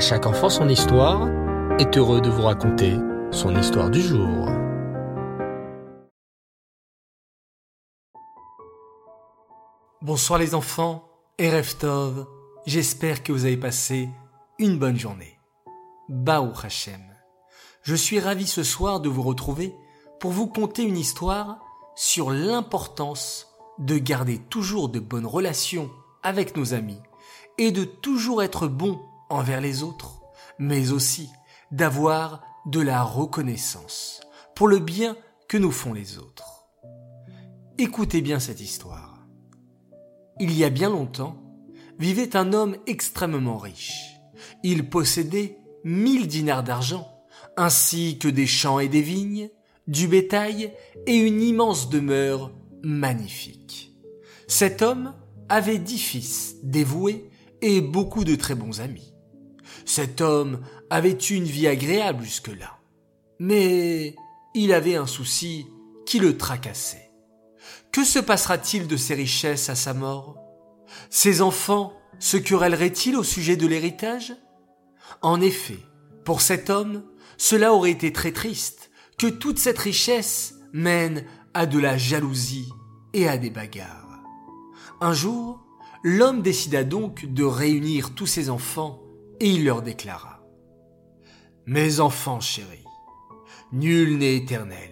À chaque enfant son histoire est heureux de vous raconter son histoire du jour. Bonsoir les enfants et Reftov, j'espère que vous avez passé une bonne journée. Baou Hashem. Je suis ravi ce soir de vous retrouver pour vous conter une histoire sur l'importance de garder toujours de bonnes relations avec nos amis et de toujours être bon envers les autres, mais aussi d'avoir de la reconnaissance pour le bien que nous font les autres. Écoutez bien cette histoire. Il y a bien longtemps, vivait un homme extrêmement riche. Il possédait mille dinars d'argent, ainsi que des champs et des vignes, du bétail et une immense demeure magnifique. Cet homme avait dix fils dévoués et beaucoup de très bons amis. Cet homme avait eu une vie agréable jusque-là. Mais il avait un souci qui le tracassait. Que se passera-t-il de ses richesses à sa mort? Ses enfants se querelleraient-ils au sujet de l'héritage? En effet, pour cet homme, cela aurait été très triste que toute cette richesse mène à de la jalousie et à des bagarres. Un jour, l'homme décida donc de réunir tous ses enfants il leur déclara Mes enfants chéris, nul n'est éternel,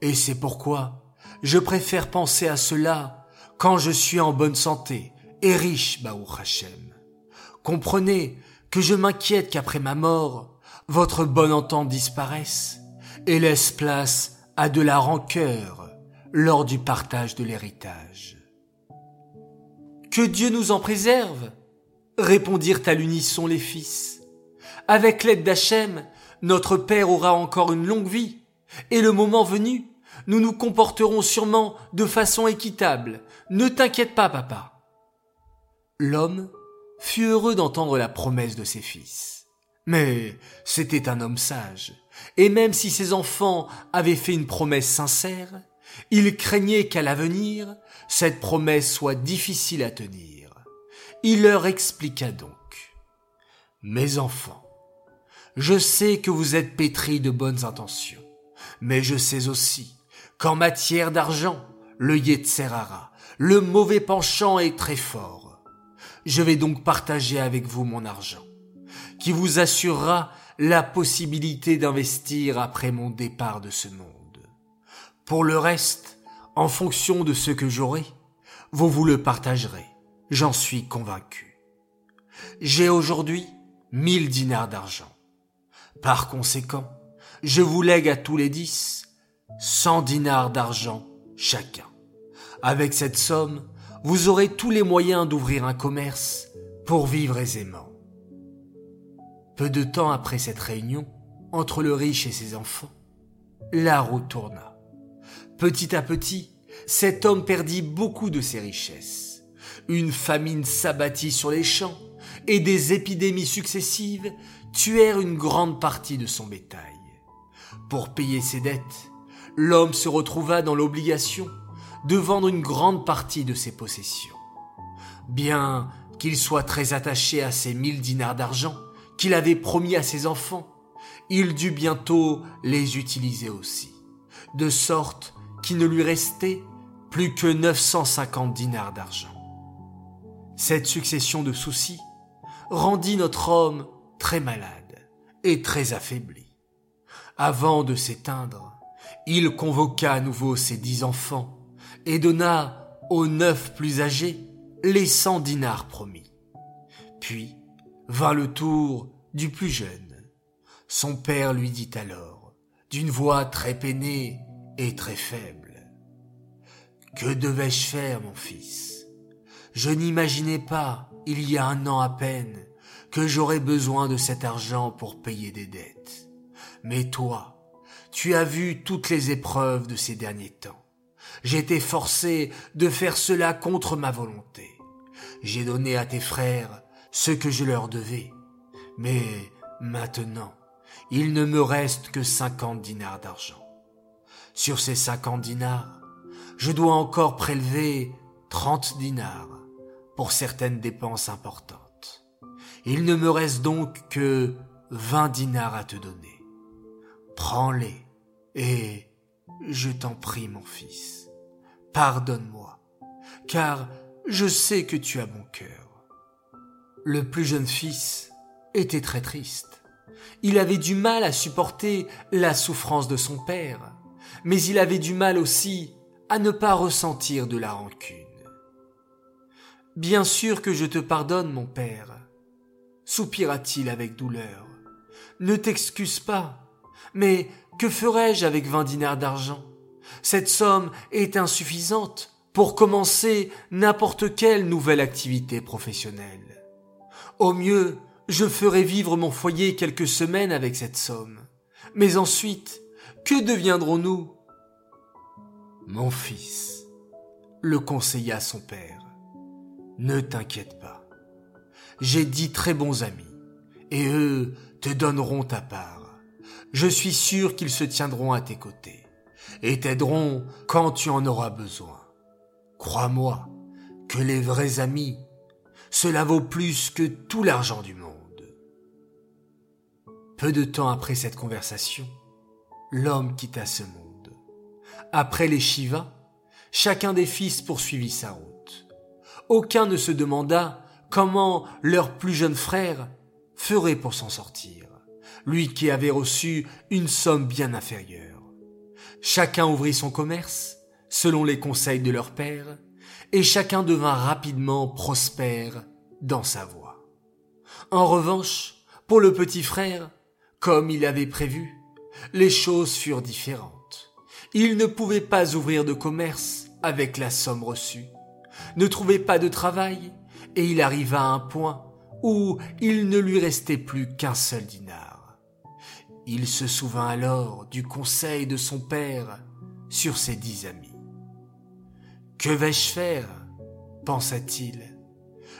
et c'est pourquoi je préfère penser à cela quand je suis en bonne santé et riche, Baou Hachem. Comprenez que je m'inquiète qu'après ma mort, votre bonne entente disparaisse et laisse place à de la rancœur lors du partage de l'héritage. Que Dieu nous en préserve, répondirent à l'unisson les fils. Avec l'aide d'Hachem, notre Père aura encore une longue vie, et le moment venu, nous nous comporterons sûrement de façon équitable. Ne t'inquiète pas, papa. L'homme fut heureux d'entendre la promesse de ses fils. Mais c'était un homme sage, et même si ses enfants avaient fait une promesse sincère, il craignait qu'à l'avenir, cette promesse soit difficile à tenir. Il leur expliqua donc. Mes enfants, je sais que vous êtes pétris de bonnes intentions, mais je sais aussi qu'en matière d'argent, le Yetzerara, le mauvais penchant est très fort. Je vais donc partager avec vous mon argent, qui vous assurera la possibilité d'investir après mon départ de ce monde. Pour le reste, en fonction de ce que j'aurai, vous vous le partagerez, j'en suis convaincu. J'ai aujourd'hui mille dinars d'argent. Par conséquent, je vous lègue à tous les dix cent dinars d'argent chacun. Avec cette somme, vous aurez tous les moyens d'ouvrir un commerce pour vivre aisément. Peu de temps après cette réunion, entre le riche et ses enfants, la roue tourna. Petit à petit, cet homme perdit beaucoup de ses richesses. Une famine s'abattit sur les champs et des épidémies successives tuèrent une grande partie de son bétail. Pour payer ses dettes, l'homme se retrouva dans l'obligation de vendre une grande partie de ses possessions. Bien qu'il soit très attaché à ses mille dinars d'argent qu'il avait promis à ses enfants, il dut bientôt les utiliser aussi, de sorte qui ne lui restait plus que 950 dinars d'argent. Cette succession de soucis rendit notre homme très malade et très affaibli. Avant de s'éteindre, il convoqua à nouveau ses dix enfants et donna aux neuf plus âgés les cent dinars promis. Puis vint le tour du plus jeune. Son père lui dit alors, d'une voix très peinée et très faible. Que devais-je faire, mon fils? Je n'imaginais pas, il y a un an à peine, que j'aurais besoin de cet argent pour payer des dettes. Mais toi, tu as vu toutes les épreuves de ces derniers temps. J'étais forcé de faire cela contre ma volonté. J'ai donné à tes frères ce que je leur devais. Mais maintenant, il ne me reste que cinquante dinars d'argent. Sur ces cinquante dinars, je dois encore prélever trente dinars certaines dépenses importantes. Il ne me reste donc que vingt dinars à te donner. Prends-les et je t'en prie, mon fils, pardonne-moi, car je sais que tu as bon cœur. Le plus jeune fils était très triste. Il avait du mal à supporter la souffrance de son père, mais il avait du mal aussi à ne pas ressentir de la rancune. Bien sûr que je te pardonne, mon père, soupira-t-il avec douleur. Ne t'excuse pas, mais que ferais-je avec vingt dinars d'argent? Cette somme est insuffisante pour commencer n'importe quelle nouvelle activité professionnelle. Au mieux, je ferai vivre mon foyer quelques semaines avec cette somme. Mais ensuite, que deviendrons-nous? Mon fils, le conseilla son père, ne t'inquiète pas. J'ai dix très bons amis, et eux te donneront ta part. Je suis sûr qu'ils se tiendront à tes côtés, et t'aideront quand tu en auras besoin. Crois-moi que les vrais amis, cela vaut plus que tout l'argent du monde. Peu de temps après cette conversation, l'homme quitta ce monde. Après les Shiva, chacun des fils poursuivit sa route. Aucun ne se demanda comment leur plus jeune frère ferait pour s'en sortir, lui qui avait reçu une somme bien inférieure. Chacun ouvrit son commerce, selon les conseils de leur père, et chacun devint rapidement prospère dans sa voie. En revanche, pour le petit frère, comme il avait prévu, les choses furent différentes. Il ne pouvait pas ouvrir de commerce avec la somme reçue, ne trouvait pas de travail, et il arriva à un point où il ne lui restait plus qu'un seul dinar. Il se souvint alors du conseil de son père sur ses dix amis. Que vais-je faire? pensa-t-il.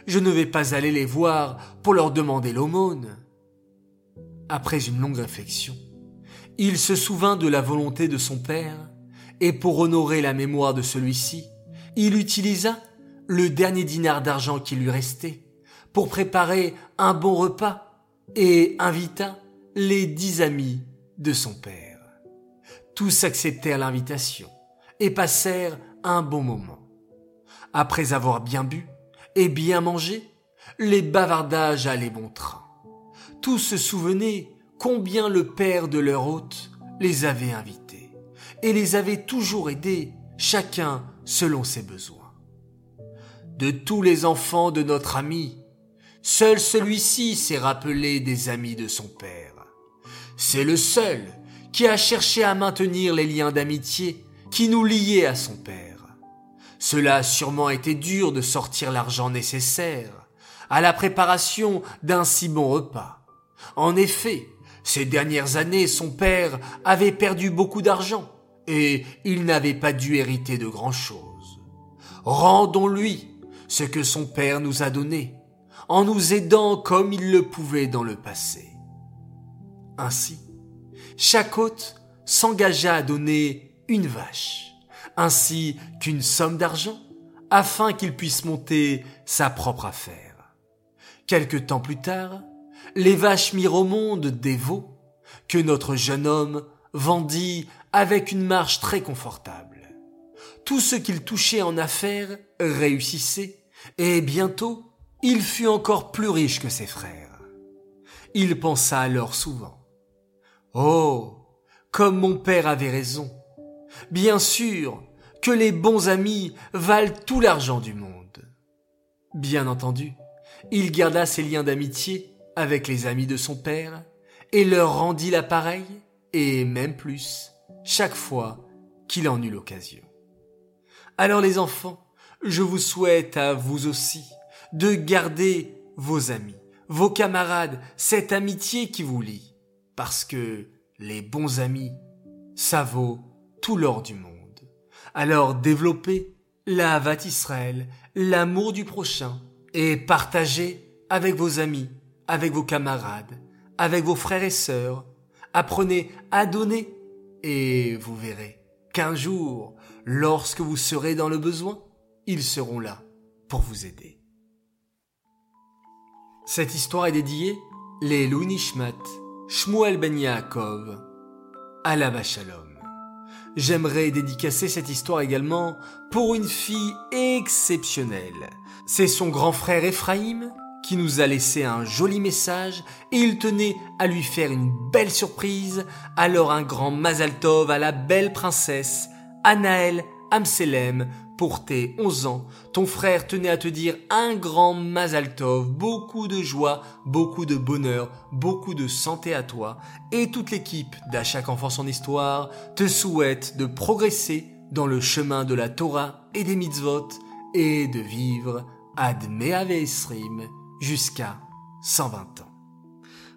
Je ne vais pas aller les voir pour leur demander l'aumône. Après une longue réflexion, il se souvint de la volonté de son père, et pour honorer la mémoire de celui-ci, il utilisa le dernier dinar d'argent qui lui restait pour préparer un bon repas et invita les dix amis de son père. Tous acceptèrent l'invitation et passèrent un bon moment. Après avoir bien bu et bien mangé, les bavardages allaient bon train. Tous se souvenaient combien le père de leur hôte les avait invités et les avait toujours aidés, chacun selon ses besoins. De tous les enfants de notre ami, seul celui-ci s'est rappelé des amis de son père. C'est le seul qui a cherché à maintenir les liens d'amitié qui nous liaient à son père. Cela a sûrement été dur de sortir l'argent nécessaire à la préparation d'un si bon repas. En effet, ces dernières années, son père avait perdu beaucoup d'argent et il n'avait pas dû hériter de grand-chose. Rendons-lui ce que son père nous a donné, en nous aidant comme il le pouvait dans le passé. Ainsi, chaque hôte s'engagea à donner une vache ainsi qu'une somme d'argent, afin qu'il puisse monter sa propre affaire. Quelque temps plus tard, les vaches mirent au monde des veaux, que notre jeune homme vendit avec une marche très confortable. Tout ce qu'il touchait en affaires réussissait, et bientôt il fut encore plus riche que ses frères. Il pensa alors souvent. Oh, comme mon père avait raison. Bien sûr que les bons amis valent tout l'argent du monde. Bien entendu, il garda ses liens d'amitié avec les amis de son père et leur rendit l'appareil, et même plus, chaque fois qu'il en eut l'occasion. Alors les enfants, je vous souhaite à vous aussi de garder vos amis, vos camarades, cette amitié qui vous lie, parce que les bons amis, ça vaut tout l'or du monde. Alors développez la Havat Israël, l'amour du prochain, et partagez avec vos amis, avec vos camarades, avec vos frères et sœurs. Apprenez à donner, et vous verrez qu'un jour, lorsque vous serez dans le besoin, ils seront là pour vous aider. Cette histoire est dédiée les Nishmat, Shmuel Ben Yaakov, Alava Shalom. J'aimerais dédicacer cette histoire également pour une fille exceptionnelle. C'est son grand frère Ephraim qui nous a laissé un joli message et il tenait à lui faire une belle surprise. Alors un grand Mazal Tov à la belle princesse Anaël Amselem pour tes 11 ans. Ton frère tenait à te dire un grand Mazal Tov, beaucoup de joie, beaucoup de bonheur, beaucoup de santé à toi et toute l'équipe d'À enfant son histoire te souhaite de progresser dans le chemin de la Torah et des mitzvot et de vivre ad Esrim jusqu'à 120 ans.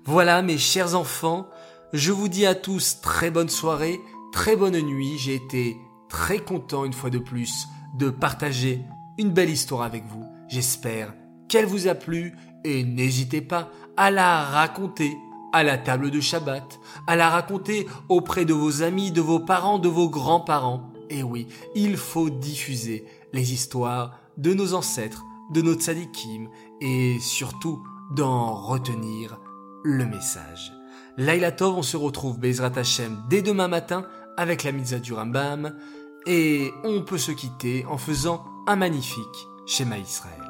Voilà mes chers enfants, je vous dis à tous très bonne soirée, très bonne nuit, j'ai été très content une fois de plus de partager une belle histoire avec vous. J'espère qu'elle vous a plu et n'hésitez pas à la raconter à la table de Shabbat, à la raconter auprès de vos amis, de vos parents, de vos grands-parents. Et oui, il faut diffuser les histoires de nos ancêtres, de nos tzadikim et surtout d'en retenir le message. Laila Tov, on se retrouve Bezrat Hashem dès demain matin avec la mitzvah du Rambam et on peut se quitter en faisant un magnifique schéma Israël.